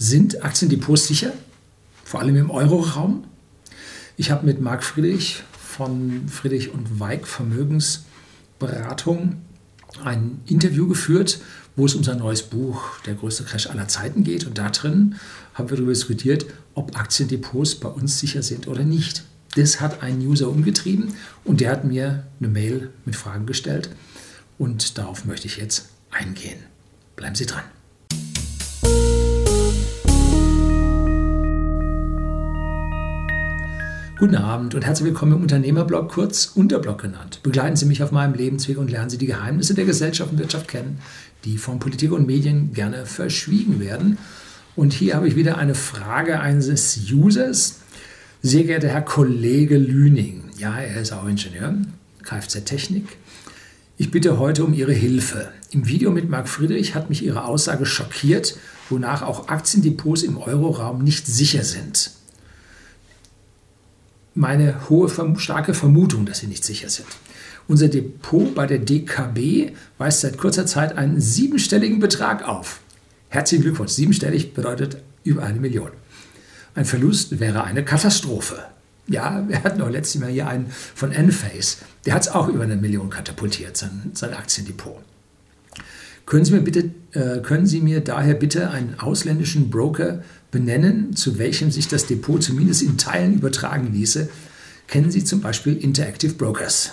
Sind Aktiendepots sicher? Vor allem im Euroraum? Ich habe mit Marc Friedrich von Friedrich und Weig Vermögensberatung ein Interview geführt, wo es um sein neues Buch Der größte Crash aller Zeiten geht. Und da drin haben wir darüber diskutiert, ob Aktiendepots bei uns sicher sind oder nicht. Das hat einen User umgetrieben und der hat mir eine Mail mit Fragen gestellt. Und darauf möchte ich jetzt eingehen. Bleiben Sie dran. Guten Abend und herzlich willkommen im Unternehmerblog, kurz Unterblog genannt. Begleiten Sie mich auf meinem Lebensweg und lernen Sie die Geheimnisse der Gesellschaft und Wirtschaft kennen, die von Politik und Medien gerne verschwiegen werden. Und hier habe ich wieder eine Frage eines Users. Sehr geehrter Herr Kollege Lüning, ja, er ist auch Ingenieur, Kfz-Technik. Ich bitte heute um Ihre Hilfe. Im Video mit Marc Friedrich hat mich Ihre Aussage schockiert, wonach auch Aktiendepots im Euroraum nicht sicher sind meine hohe, starke Vermutung, dass sie nicht sicher sind. Unser Depot bei der DKB weist seit kurzer Zeit einen siebenstelligen Betrag auf. Herzlichen Glückwunsch. Siebenstellig bedeutet über eine Million. Ein Verlust wäre eine Katastrophe. Ja, wir hatten auch letztes Mal hier einen von Enphase. Der hat es auch über eine Million katapultiert, sein, sein Aktiendepot. Können Sie, mir bitte, äh, können Sie mir daher bitte einen ausländischen Broker benennen, zu welchem sich das Depot zumindest in Teilen übertragen ließe? Kennen Sie zum Beispiel Interactive Brokers?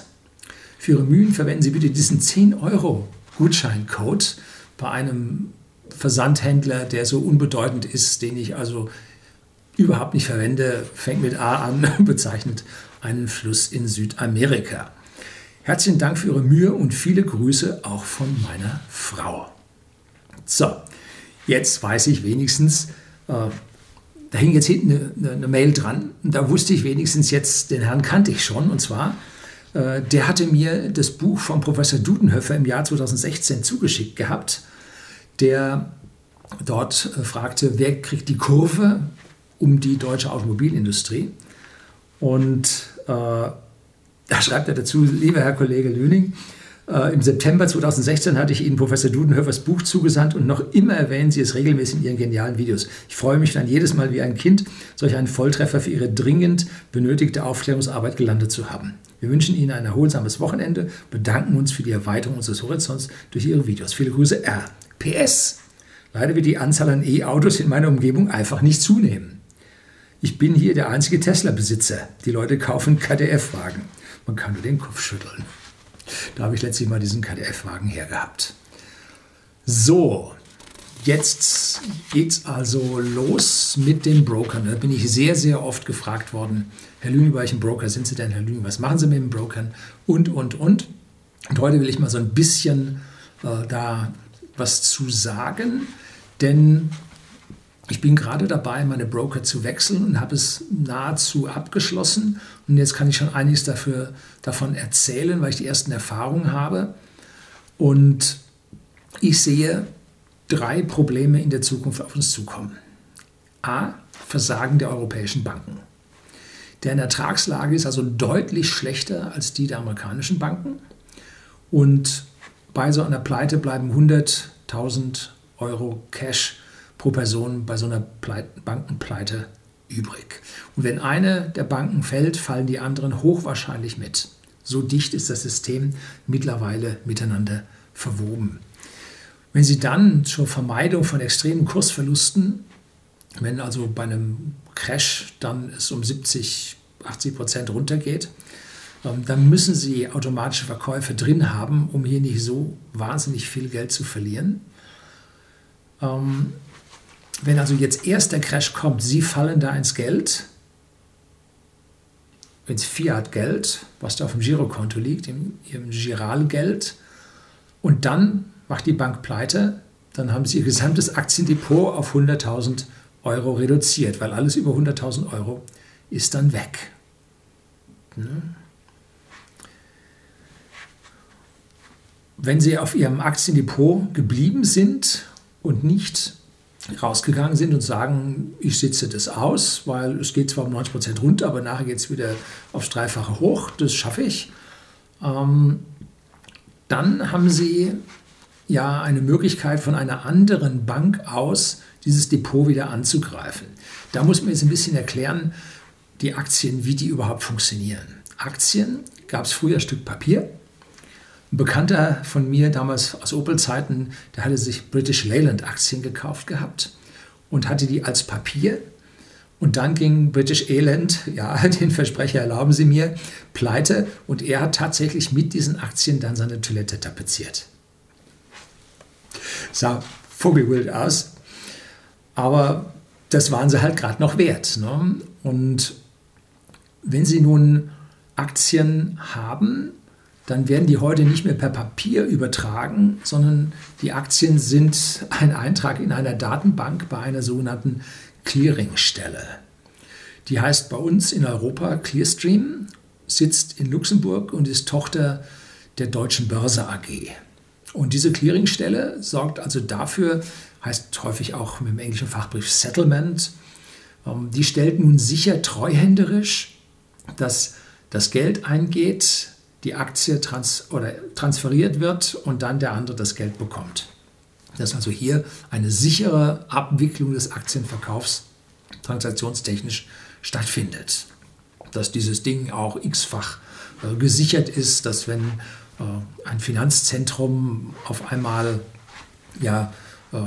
Für Ihre Mühen verwenden Sie bitte diesen 10 Euro Gutscheincode bei einem Versandhändler, der so unbedeutend ist, den ich also überhaupt nicht verwende, fängt mit A an, bezeichnet einen Fluss in Südamerika. Herzlichen Dank für Ihre Mühe und viele Grüße auch von meiner Frau. So, jetzt weiß ich wenigstens, da hing jetzt hinten eine, eine, Mail dran. Und da wusste ich wenigstens jetzt, den Herrn kannte ich schon. Und zwar, äh, der hatte mir das Buch von Professor Dudenhöfer im Jahr 2016 zugeschickt gehabt, der dort äh, fragte, wer kriegt die Kurve um die deutsche Automobilindustrie? Und äh, da schreibt er dazu, lieber Herr Kollege Lüning, äh, im September 2016 hatte ich Ihnen Professor Dudenhöfers Buch zugesandt und noch immer erwähnen Sie es regelmäßig in Ihren genialen Videos. Ich freue mich dann jedes Mal wie ein Kind, solch einen Volltreffer für Ihre dringend benötigte Aufklärungsarbeit gelandet zu haben. Wir wünschen Ihnen ein erholsames Wochenende, bedanken uns für die Erweiterung unseres Horizonts durch Ihre Videos. Viele Grüße, R. PS. Leider wird die Anzahl an E-Autos in meiner Umgebung einfach nicht zunehmen. Ich bin hier der einzige Tesla-Besitzer. Die Leute kaufen KDF-Wagen. Man kann nur den Kopf schütteln. Da habe ich letztlich mal diesen KDF-Wagen hergehabt. So, jetzt geht es also los mit den Brokern. Da bin ich sehr, sehr oft gefragt worden, Herr Lüning, bei welchem Broker sind Sie denn, Herr Lüning, was machen Sie mit den Brokern? Und, und, und. Und heute will ich mal so ein bisschen äh, da was zu sagen, denn ich bin gerade dabei, meine Broker zu wechseln und habe es nahezu abgeschlossen. Und jetzt kann ich schon einiges dafür, davon erzählen, weil ich die ersten Erfahrungen habe. Und ich sehe drei Probleme in der Zukunft auf uns zukommen. A. Versagen der europäischen Banken. Deren Ertragslage ist also deutlich schlechter als die der amerikanischen Banken. Und bei so einer Pleite bleiben 100.000 Euro Cash pro Person bei so einer Pleite, Bankenpleite übrig. Und wenn eine der Banken fällt, fallen die anderen hochwahrscheinlich mit. So dicht ist das System mittlerweile miteinander verwoben. Wenn Sie dann zur Vermeidung von extremen Kursverlusten, wenn also bei einem Crash dann es um 70, 80 Prozent runtergeht, ähm, dann müssen Sie automatische Verkäufe drin haben, um hier nicht so wahnsinnig viel Geld zu verlieren. Wenn also jetzt erst der Crash kommt, Sie fallen da ins Geld, ins Fiat-Geld, was da auf dem Girokonto liegt, in Ihrem Giralgeld, und dann macht die Bank pleite, dann haben Sie Ihr gesamtes Aktiendepot auf 100.000 Euro reduziert, weil alles über 100.000 Euro ist dann weg. Ne? Wenn Sie auf Ihrem Aktiendepot geblieben sind und nicht rausgegangen sind und sagen, ich sitze das aus, weil es geht zwar um 90 Prozent runter, aber nachher geht es wieder aufs Dreifache hoch, das schaffe ich. Ähm, dann haben sie ja eine Möglichkeit von einer anderen Bank aus, dieses Depot wieder anzugreifen. Da muss man jetzt ein bisschen erklären, die Aktien, wie die überhaupt funktionieren. Aktien gab es früher ein Stück Papier. Ein Bekannter von mir damals aus Opel-Zeiten, der hatte sich British Leyland Aktien gekauft gehabt und hatte die als Papier. Und dann ging British Elend, ja, den Versprecher erlauben Sie mir, pleite und er hat tatsächlich mit diesen Aktien dann seine Toilette tapeziert. Sah vogelwild aus, aber das waren sie halt gerade noch wert. Ne? Und wenn Sie nun Aktien haben, dann werden die heute nicht mehr per Papier übertragen, sondern die Aktien sind ein Eintrag in einer Datenbank bei einer sogenannten Clearingstelle. Die heißt bei uns in Europa Clearstream, sitzt in Luxemburg und ist Tochter der Deutschen Börse AG. Und diese Clearingstelle sorgt also dafür, heißt häufig auch mit dem englischen Fachbrief Settlement, ähm, die stellt nun sicher treuhänderisch dass das Geld eingeht, die Aktie trans oder transferiert wird und dann der andere das Geld bekommt. Dass also hier eine sichere Abwicklung des Aktienverkaufs transaktionstechnisch stattfindet. Dass dieses Ding auch x-fach äh, gesichert ist, dass wenn äh, ein Finanzzentrum auf einmal ja, äh,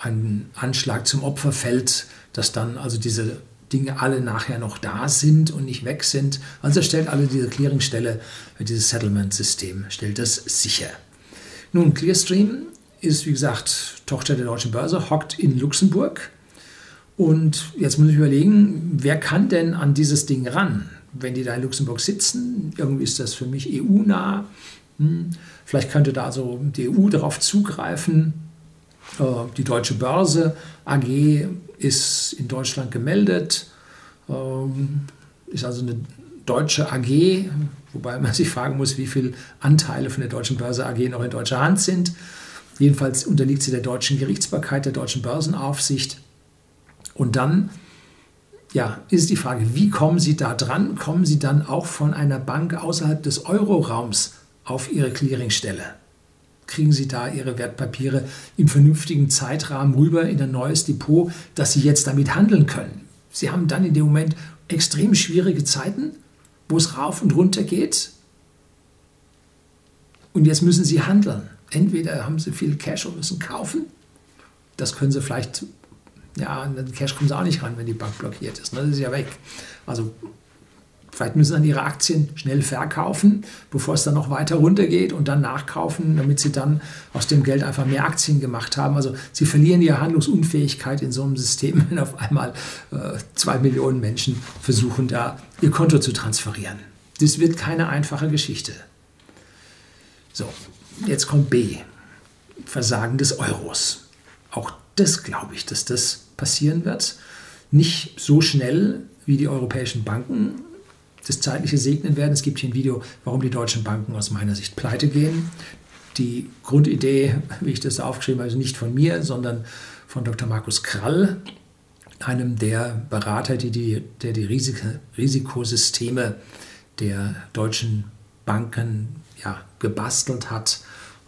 ein Anschlag zum Opfer fällt, dass dann also diese Dinge alle nachher noch da sind und nicht weg sind. Also stellt alle diese Clearingstelle, dieses Settlement-System, stellt das sicher. Nun, Clearstream ist, wie gesagt, Tochter der Deutschen Börse, hockt in Luxemburg. Und jetzt muss ich überlegen, wer kann denn an dieses Ding ran? Wenn die da in Luxemburg sitzen, irgendwie ist das für mich EU-nah. Hm, vielleicht könnte da also die EU darauf zugreifen. Äh, die Deutsche Börse AG ist in Deutschland gemeldet, ähm, ist also eine deutsche AG, wobei man sich fragen muss, wie viele Anteile von der Deutschen Börse AG noch in deutscher Hand sind. Jedenfalls unterliegt sie der deutschen Gerichtsbarkeit, der deutschen Börsenaufsicht. Und dann ja, ist die Frage, wie kommen Sie da dran? Kommen Sie dann auch von einer Bank außerhalb des Euroraums auf Ihre Clearingstelle? Kriegen Sie da Ihre Wertpapiere im vernünftigen Zeitrahmen rüber in ein neues Depot, dass Sie jetzt damit handeln können. Sie haben dann in dem Moment extrem schwierige Zeiten, wo es rauf und runter geht. Und jetzt müssen Sie handeln. Entweder haben Sie viel Cash und müssen kaufen. Das können Sie vielleicht, ja, an den Cash kommen Sie auch nicht ran, wenn die Bank blockiert ist. Ne? Das ist ja weg. Also Vielleicht müssen dann ihre Aktien schnell verkaufen, bevor es dann noch weiter runtergeht und dann nachkaufen, damit sie dann aus dem Geld einfach mehr Aktien gemacht haben. Also sie verlieren ihre Handlungsunfähigkeit in so einem System, wenn auf einmal äh, zwei Millionen Menschen versuchen, da ihr Konto zu transferieren. Das wird keine einfache Geschichte. So, jetzt kommt B. Versagen des Euros. Auch das glaube ich, dass das passieren wird. Nicht so schnell wie die europäischen Banken, das zeitliche segnen werden. Es gibt hier ein Video, warum die deutschen Banken aus meiner Sicht pleite gehen. Die Grundidee, wie ich das aufgeschrieben habe, ist nicht von mir, sondern von Dr. Markus Krall, einem der Berater, die die, der die Risik Risikosysteme der deutschen Banken ja, gebastelt hat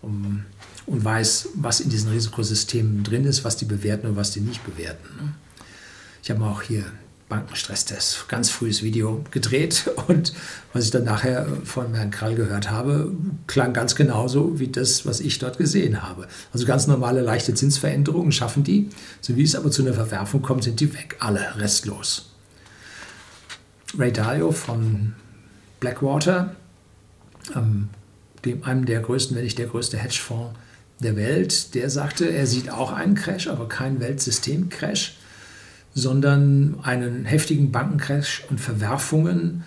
um, und weiß, was in diesen Risikosystemen drin ist, was die bewerten und was die nicht bewerten. Ich habe auch hier Bankenstresstest, ganz frühes Video gedreht. Und was ich dann nachher von Herrn Krall gehört habe, klang ganz genauso wie das, was ich dort gesehen habe. Also ganz normale leichte Zinsveränderungen schaffen die, so wie es aber zu einer Verwerfung kommt, sind die weg, alle restlos. Ray Dalio von Blackwater, ähm, dem, einem der größten, wenn nicht der größte Hedgefonds der Welt, der sagte, er sieht auch einen Crash, aber keinen Weltsystem-Crash sondern einen heftigen Bankencrash und Verwerfungen.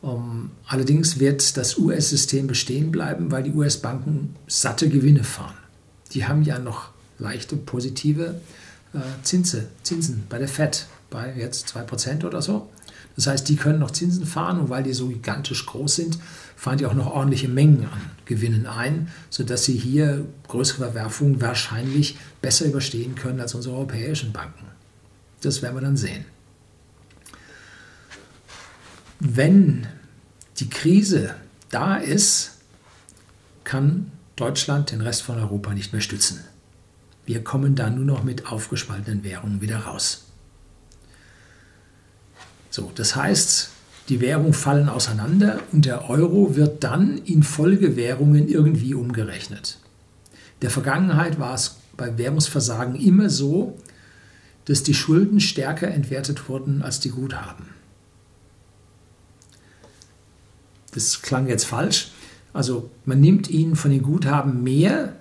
Um, allerdings wird das US-System bestehen bleiben, weil die US-Banken satte Gewinne fahren. Die haben ja noch leichte positive äh, Zinse, Zinsen bei der Fed, bei jetzt 2% oder so. Das heißt, die können noch Zinsen fahren und weil die so gigantisch groß sind, fahren die auch noch ordentliche Mengen an Gewinnen ein, sodass sie hier größere Verwerfungen wahrscheinlich besser überstehen können als unsere europäischen Banken. Das werden wir dann sehen. Wenn die Krise da ist, kann Deutschland den Rest von Europa nicht mehr stützen. Wir kommen da nur noch mit aufgespaltenen Währungen wieder raus. So, das heißt, die Währungen fallen auseinander und der Euro wird dann in Folgewährungen irgendwie umgerechnet. In der Vergangenheit war es bei Währungsversagen immer so, dass die Schulden stärker entwertet wurden als die Guthaben. Das klang jetzt falsch. Also man nimmt ihnen von den Guthaben mehr,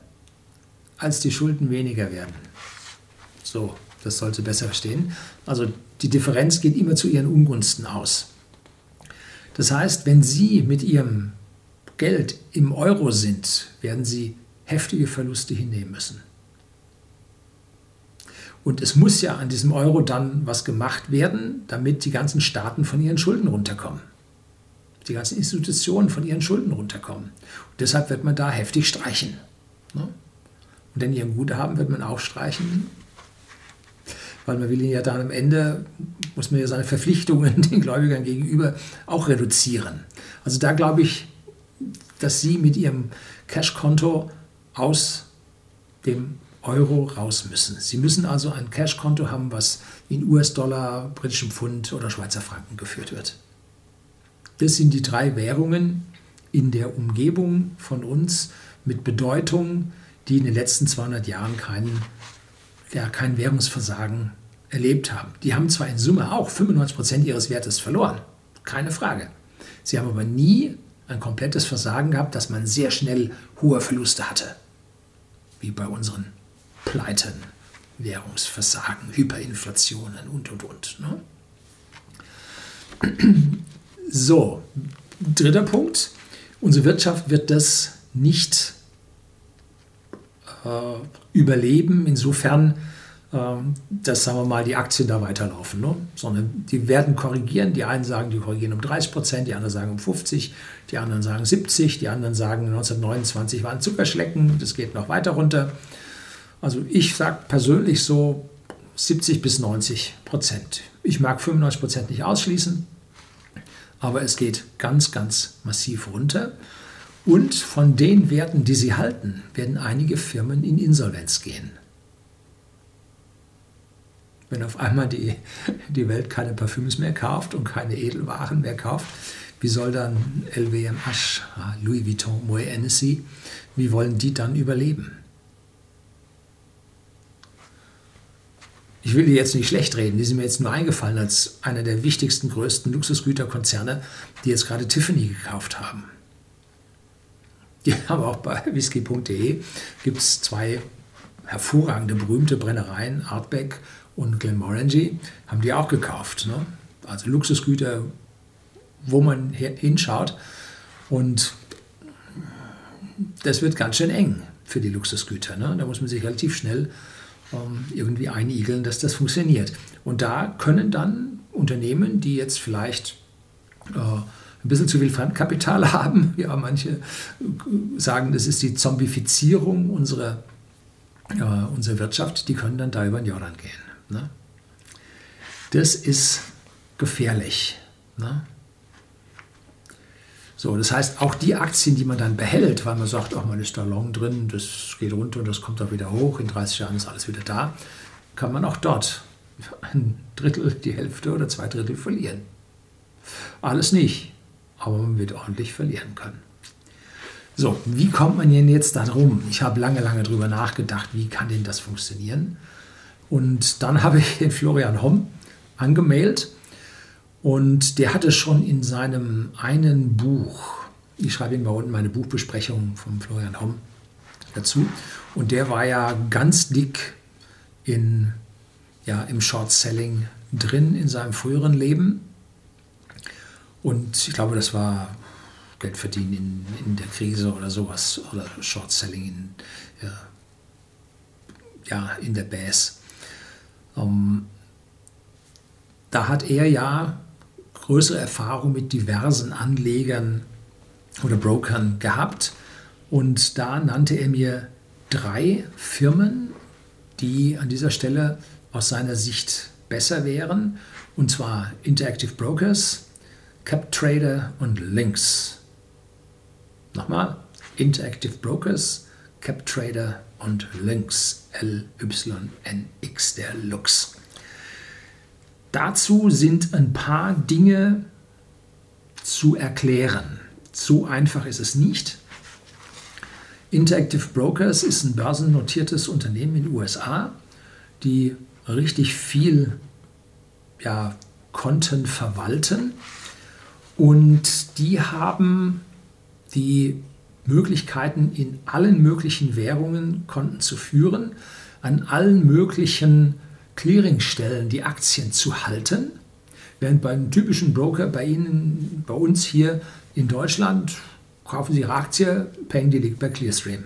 als die Schulden weniger werden. So, das sollte besser verstehen. Also die Differenz geht immer zu ihren Ungunsten aus. Das heißt, wenn Sie mit Ihrem Geld im Euro sind, werden Sie heftige Verluste hinnehmen müssen. Und es muss ja an diesem Euro dann was gemacht werden, damit die ganzen Staaten von ihren Schulden runterkommen. Die ganzen Institutionen von ihren Schulden runterkommen. Und deshalb wird man da heftig streichen. Ne? Und denn ihren Guthaben wird man auch streichen, weil man will ihn ja dann am Ende, muss man ja seine Verpflichtungen den Gläubigern gegenüber auch reduzieren. Also da glaube ich, dass sie mit ihrem Cashkonto aus dem Euro raus müssen. Sie müssen also ein Cashkonto haben, was in US-Dollar, britischem Pfund oder Schweizer Franken geführt wird. Das sind die drei Währungen in der Umgebung von uns mit Bedeutung, die in den letzten 200 Jahren keinen ja, kein Währungsversagen erlebt haben. Die haben zwar in Summe auch 95 Prozent ihres Wertes verloren, keine Frage. Sie haben aber nie ein komplettes Versagen gehabt, dass man sehr schnell hohe Verluste hatte, wie bei unseren Pleiten, Währungsversagen, Hyperinflationen und, und, und. Ne? So, dritter Punkt. Unsere Wirtschaft wird das nicht äh, überleben, insofern, äh, dass, sagen wir mal, die Aktien da weiterlaufen. Ne? Sondern die werden korrigieren. Die einen sagen, die korrigieren um 30 Prozent, die anderen sagen um 50, die anderen sagen 70, die anderen sagen 1929 waren Zuckerschlecken, das geht noch weiter runter. Also ich sage persönlich so 70 bis 90 Prozent. Ich mag 95 Prozent nicht ausschließen, aber es geht ganz, ganz massiv runter. Und von den Werten, die sie halten, werden einige Firmen in Insolvenz gehen. Wenn auf einmal die, die Welt keine Parfüms mehr kauft und keine Edelwaren mehr kauft, wie soll dann LVMH, Louis Vuitton, Moet Hennessy, wie wollen die dann überleben? Ich will die jetzt nicht schlecht reden, die sind mir jetzt nur eingefallen als einer der wichtigsten, größten Luxusgüterkonzerne, die jetzt gerade Tiffany gekauft haben. Die haben auch bei whisky.de gibt es zwei hervorragende, berühmte Brennereien, Artbeck und Glenmorangie, haben die auch gekauft. Ne? Also Luxusgüter, wo man hinschaut. Und das wird ganz schön eng für die Luxusgüter. Ne? Da muss man sich relativ schnell ähm, irgendwie einigeln, dass das funktioniert. Und da können dann Unternehmen, die jetzt vielleicht äh, ein bisschen zu viel Fremdkapital haben. Ja, manche sagen, das ist die Zombifizierung unserer, äh, unserer Wirtschaft. Die können dann da über den Jordan gehen. Ne? Das ist gefährlich. Ne? So, das heißt, auch die Aktien, die man dann behält, weil man sagt, ach, man ist da long drin, das geht runter und das kommt auch wieder hoch, in 30 Jahren ist alles wieder da, kann man auch dort ein Drittel, die Hälfte oder zwei Drittel verlieren. Alles nicht aber man wird ordentlich verlieren können. So, wie kommt man denn jetzt da drum? Ich habe lange, lange drüber nachgedacht, wie kann denn das funktionieren? Und dann habe ich den Florian Homm angemeldet und der hatte schon in seinem einen Buch, ich schreibe Ihnen mal unten meine Buchbesprechung von Florian Homm dazu, und der war ja ganz dick in, ja, im Short Selling drin in seinem früheren Leben und ich glaube, das war Geld verdienen in, in der Krise oder sowas oder Short Selling in, ja, ja, in der Bass. Ähm, da hat er ja größere Erfahrung mit diversen Anlegern oder Brokern gehabt und da nannte er mir drei Firmen, die an dieser Stelle aus seiner Sicht besser wären, und zwar Interactive Brokers, CapTrader und Links. Nochmal, Interactive Brokers, CapTrader und Lynx, L-Y-N-X, der Lux. Dazu sind ein paar Dinge zu erklären. So einfach ist es nicht. Interactive Brokers ist ein börsennotiertes Unternehmen in den USA, die richtig viel ja, Konten verwalten und die haben die Möglichkeiten, in allen möglichen Währungen Konten zu führen, an allen möglichen Clearingstellen die Aktien zu halten, während beim typischen Broker bei Ihnen, bei uns hier in Deutschland, kaufen Sie Ihre Aktie, Peng, die liegt bei Clearstream.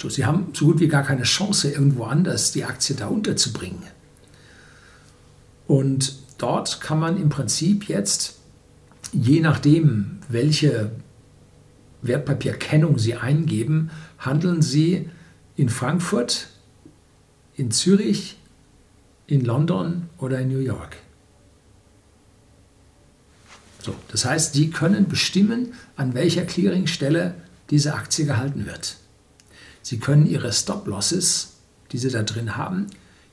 So, Sie haben so gut wie gar keine Chance, irgendwo anders die Aktie da unterzubringen. Und dort kann man im Prinzip jetzt, je nachdem, welche Wertpapierkennung Sie eingeben, handeln Sie in Frankfurt, in Zürich, in London oder in New York. So, das heißt, Sie können bestimmen, an welcher Clearingstelle diese Aktie gehalten wird. Sie können Ihre Stop-Losses, die Sie da drin haben,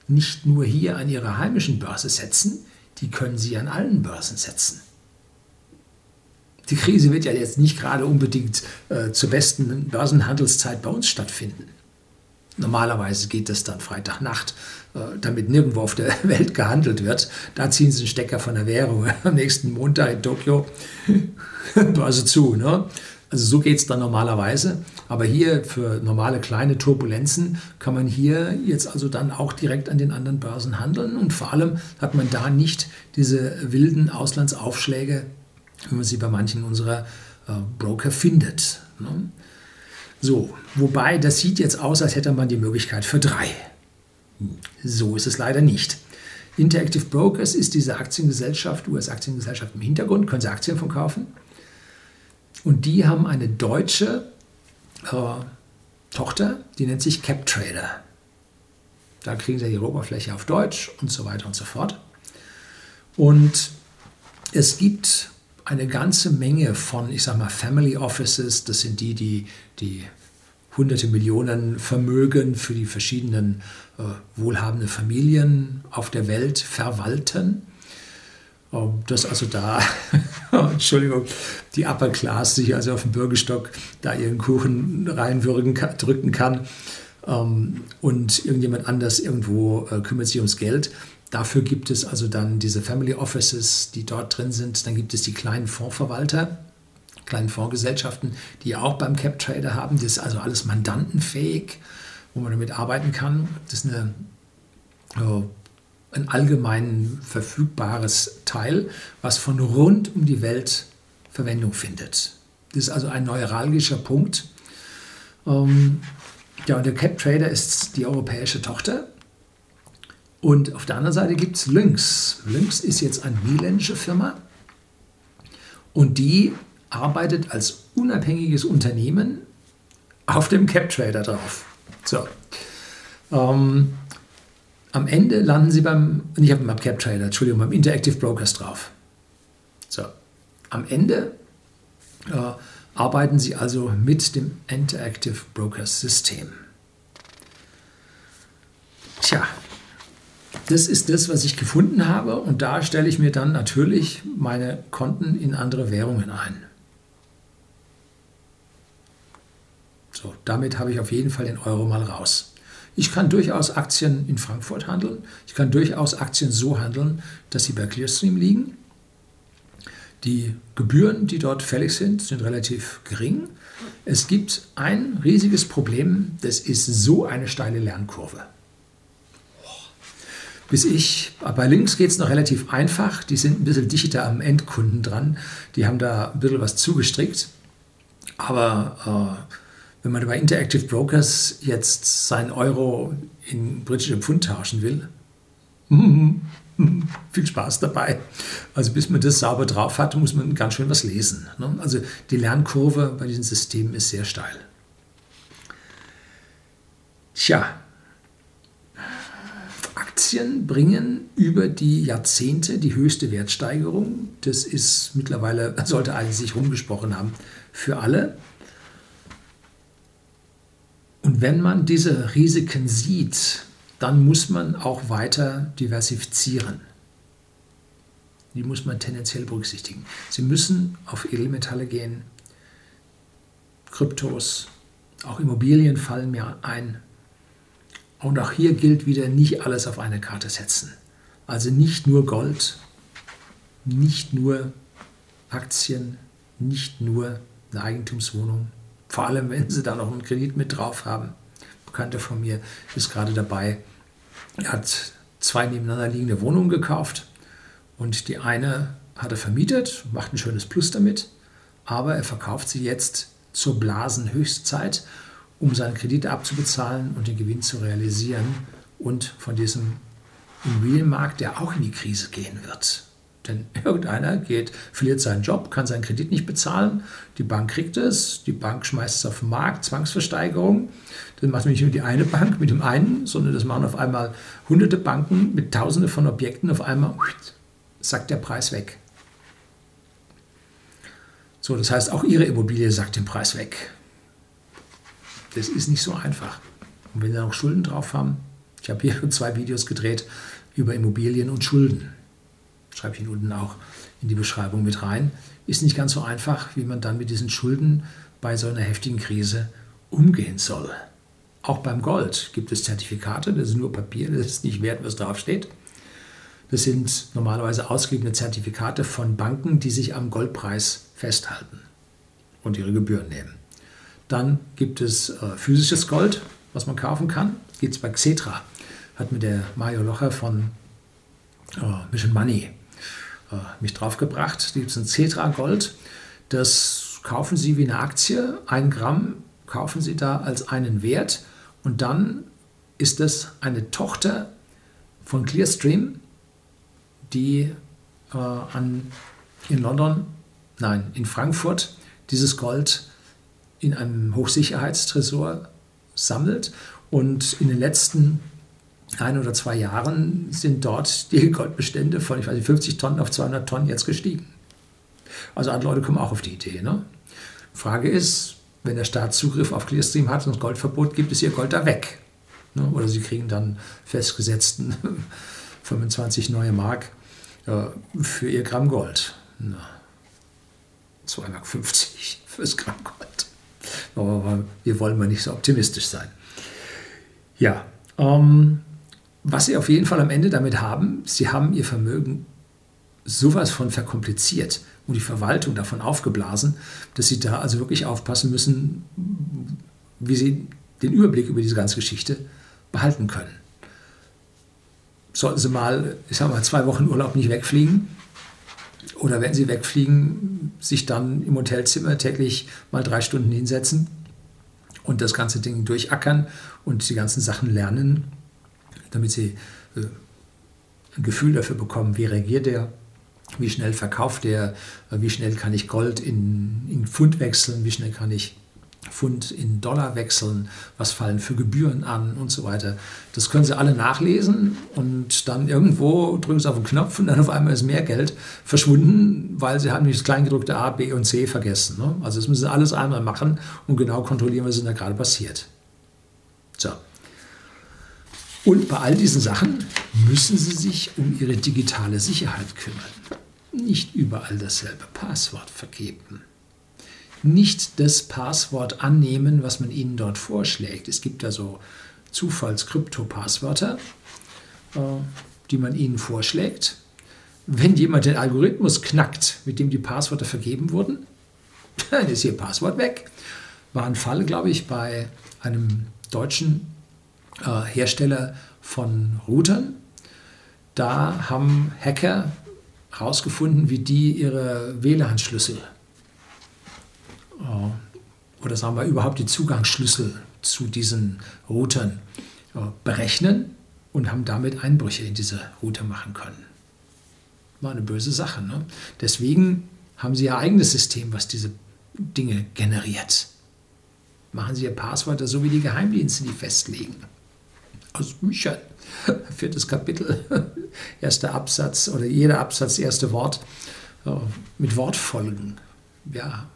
nicht nur hier an Ihrer heimischen Börse setzen, die können Sie an allen Börsen setzen. Die Krise wird ja jetzt nicht gerade unbedingt äh, zur besten Börsenhandelszeit bei uns stattfinden. Normalerweise geht es dann Freitagnacht, äh, damit nirgendwo auf der Welt gehandelt wird. Da ziehen sie einen Stecker von der Währung. Am nächsten Montag in Tokio Börse zu. Ne? Also so geht es dann normalerweise. Aber hier für normale kleine Turbulenzen kann man hier jetzt also dann auch direkt an den anderen Börsen handeln. Und vor allem hat man da nicht diese wilden Auslandsaufschläge, wie man sie bei manchen unserer äh, Broker findet. Ne? So, wobei das sieht jetzt aus, als hätte man die Möglichkeit für drei. So ist es leider nicht. Interactive Brokers ist diese Aktiengesellschaft, US-Aktiengesellschaft im Hintergrund, können Sie Aktien von kaufen. Und die haben eine deutsche äh, Tochter, die nennt sich CapTrader. Da kriegen sie ihre Oberfläche auf Deutsch und so weiter und so fort. Und es gibt eine ganze Menge von, ich sag mal, Family Offices. Das sind die, die die hunderte Millionen Vermögen für die verschiedenen äh, wohlhabenden Familien auf der Welt verwalten. Ähm, dass also da, Entschuldigung, die Upper Class sich also auf dem Bürgerstock da ihren Kuchen reinwürgen drücken kann ähm, und irgendjemand anders irgendwo äh, kümmert sich ums Geld. Dafür gibt es also dann diese Family Offices, die dort drin sind. Dann gibt es die kleinen Fondsverwalter, kleinen Fondsgesellschaften, die auch beim Cap Trader haben. Das ist also alles mandantenfähig, wo man damit arbeiten kann. Das ist eine äh, ein allgemein verfügbares Teil, was von rund um die Welt Verwendung findet. Das ist also ein neuralgischer Punkt. Ähm, ja, und der CapTrader ist die europäische Tochter. Und auf der anderen Seite gibt es Lynx. Lynx ist jetzt eine niederländische Firma und die arbeitet als unabhängiges Unternehmen auf dem CapTrader drauf. So. Ähm, am Ende landen Sie beim, nicht beim Cap Trader, Entschuldigung, beim Interactive Brokers drauf. So, am Ende äh, arbeiten Sie also mit dem Interactive Brokers System. Tja, das ist das, was ich gefunden habe und da stelle ich mir dann natürlich meine Konten in andere Währungen ein. So, damit habe ich auf jeden Fall den Euro mal raus. Ich kann durchaus Aktien in Frankfurt handeln. Ich kann durchaus Aktien so handeln, dass sie bei Clearstream liegen. Die Gebühren, die dort fällig sind, sind relativ gering. Es gibt ein riesiges Problem, das ist so eine steile Lernkurve. Bis ich, bei Links geht es noch relativ einfach, die sind ein bisschen dichter am Endkunden dran, die haben da ein bisschen was zugestrickt. Aber äh, wenn man bei Interactive Brokers jetzt seinen Euro in britische Pfund tauschen will, viel Spaß dabei. Also bis man das sauber drauf hat, muss man ganz schön was lesen. Ne? Also die Lernkurve bei diesen Systemen ist sehr steil. Tja, Aktien bringen über die Jahrzehnte die höchste Wertsteigerung. Das ist mittlerweile, sollte eigentlich sich rumgesprochen haben, für alle. Und wenn man diese Risiken sieht, dann muss man auch weiter diversifizieren. Die muss man tendenziell berücksichtigen. Sie müssen auf Edelmetalle gehen, Kryptos, auch Immobilien fallen mir ein. Und auch hier gilt wieder nicht alles auf eine Karte setzen. Also nicht nur Gold, nicht nur Aktien, nicht nur eine Eigentumswohnung. Vor allem, wenn Sie da noch einen Kredit mit drauf haben. Ein Bekannter von mir ist gerade dabei, er hat zwei nebeneinander liegende Wohnungen gekauft und die eine hat er vermietet, macht ein schönes Plus damit, aber er verkauft sie jetzt zur Blasenhöchstzeit, um seinen Kredit abzubezahlen und den Gewinn zu realisieren und von diesem Immobilienmarkt, der auch in die Krise gehen wird. Denn irgendeiner geht, verliert seinen Job, kann seinen Kredit nicht bezahlen, die Bank kriegt es, die Bank schmeißt es auf den Markt, Zwangsversteigerung. Das macht nicht nur die eine Bank mit dem einen, sondern das machen auf einmal hunderte Banken mit tausende von Objekten. Auf einmal sackt der Preis weg. So, das heißt, auch Ihre Immobilie sackt den Preis weg. Das ist nicht so einfach. Und wenn Sie noch Schulden drauf haben, ich habe hier schon zwei Videos gedreht über Immobilien und Schulden. Schreibe ich Ihnen unten auch in die Beschreibung mit rein. Ist nicht ganz so einfach, wie man dann mit diesen Schulden bei so einer heftigen Krise umgehen soll. Auch beim Gold gibt es Zertifikate, das ist nur Papier, das ist nicht wert, was draufsteht. Das sind normalerweise ausgegebene Zertifikate von Banken, die sich am Goldpreis festhalten und ihre Gebühren nehmen. Dann gibt es äh, physisches Gold, was man kaufen kann. Gibt es bei Xetra. Hat mir der Mario Locher von äh, Mission Money äh, mich draufgebracht. Da gibt es ein Xetra Gold. Das kaufen Sie wie eine Aktie. Ein Gramm kaufen Sie da als einen Wert. Und dann ist das eine Tochter von Clearstream, die äh, an, in London, nein, in Frankfurt dieses Gold in einem Hochsicherheitstresor sammelt. Und in den letzten ein oder zwei Jahren sind dort die Goldbestände von ich weiß nicht, 50 Tonnen auf 200 Tonnen jetzt gestiegen. Also andere Leute kommen auch auf die Idee. Ne? Frage ist, wenn der Staat Zugriff auf Clearstream hat und das Goldverbot gibt, ist ihr Gold da weg. Ne? Oder sie kriegen dann festgesetzten 25 neue Mark äh, für ihr Gramm Gold. 2,50 Mark fürs Gramm Gold. Aber wir wollen mal nicht so optimistisch sein. Ja, ähm, was Sie auf jeden Fall am Ende damit haben, Sie haben Ihr Vermögen sowas von verkompliziert und die Verwaltung davon aufgeblasen, dass Sie da also wirklich aufpassen müssen, wie Sie den Überblick über diese ganze Geschichte behalten können. Sollten Sie mal, ich sage mal, zwei Wochen Urlaub nicht wegfliegen oder wenn Sie wegfliegen, sich dann im Hotelzimmer täglich mal drei Stunden hinsetzen und das ganze Ding durchackern und die ganzen Sachen lernen, damit Sie äh, ein Gefühl dafür bekommen, wie reagiert er, wie schnell verkauft er, wie schnell kann ich Gold in, in Pfund wechseln, wie schnell kann ich Pfund in Dollar wechseln, was fallen für Gebühren an und so weiter. Das können Sie alle nachlesen und dann irgendwo drücken Sie auf den Knopf und dann auf einmal ist mehr Geld verschwunden, weil Sie haben nicht das Kleingedruckte A, B und C vergessen. Ne? Also das müssen Sie alles einmal machen und genau kontrollieren, was ist da gerade passiert. So. Und bei all diesen Sachen müssen Sie sich um Ihre digitale Sicherheit kümmern. Nicht überall dasselbe Passwort vergeben. Nicht das Passwort annehmen, was man Ihnen dort vorschlägt. Es gibt da so Zufalls-Krypto-Passwörter, äh, die man Ihnen vorschlägt. Wenn jemand den Algorithmus knackt, mit dem die Passwörter vergeben wurden, dann ist Ihr Passwort weg. War ein Fall, glaube ich, bei einem deutschen äh, Hersteller von Routern. Da haben Hacker herausgefunden, wie die ihre WLAN-Schlüssel oder sagen wir überhaupt die Zugangsschlüssel zu diesen Routern äh, berechnen und haben damit Einbrüche in diese Router machen können. War eine böse Sache. Ne? Deswegen haben sie ihr eigenes System, was diese Dinge generiert. Machen sie ihr Passwörter so wie die Geheimdienste die festlegen aus Büchern. Viertes Kapitel, erster Absatz oder jeder Absatz, erste Wort mit Wortfolgen. Ja,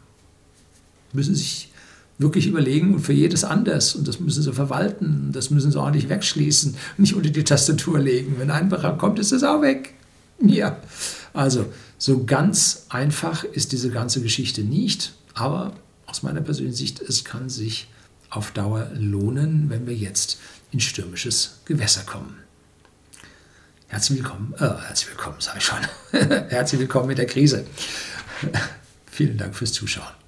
müssen sich wirklich überlegen und für jedes anders. Und das müssen sie verwalten, das müssen sie ordentlich wegschließen, nicht unter die Tastatur legen. Wenn ein Betrag kommt, ist das auch weg. Ja, also so ganz einfach ist diese ganze Geschichte nicht, aber aus meiner persönlichen Sicht, es kann sich auf Dauer lohnen, wenn wir jetzt in stürmisches Gewässer kommen. Herzlich willkommen, äh, herzlich willkommen, sage ich schon. herzlich willkommen mit der Krise. Vielen Dank fürs Zuschauen.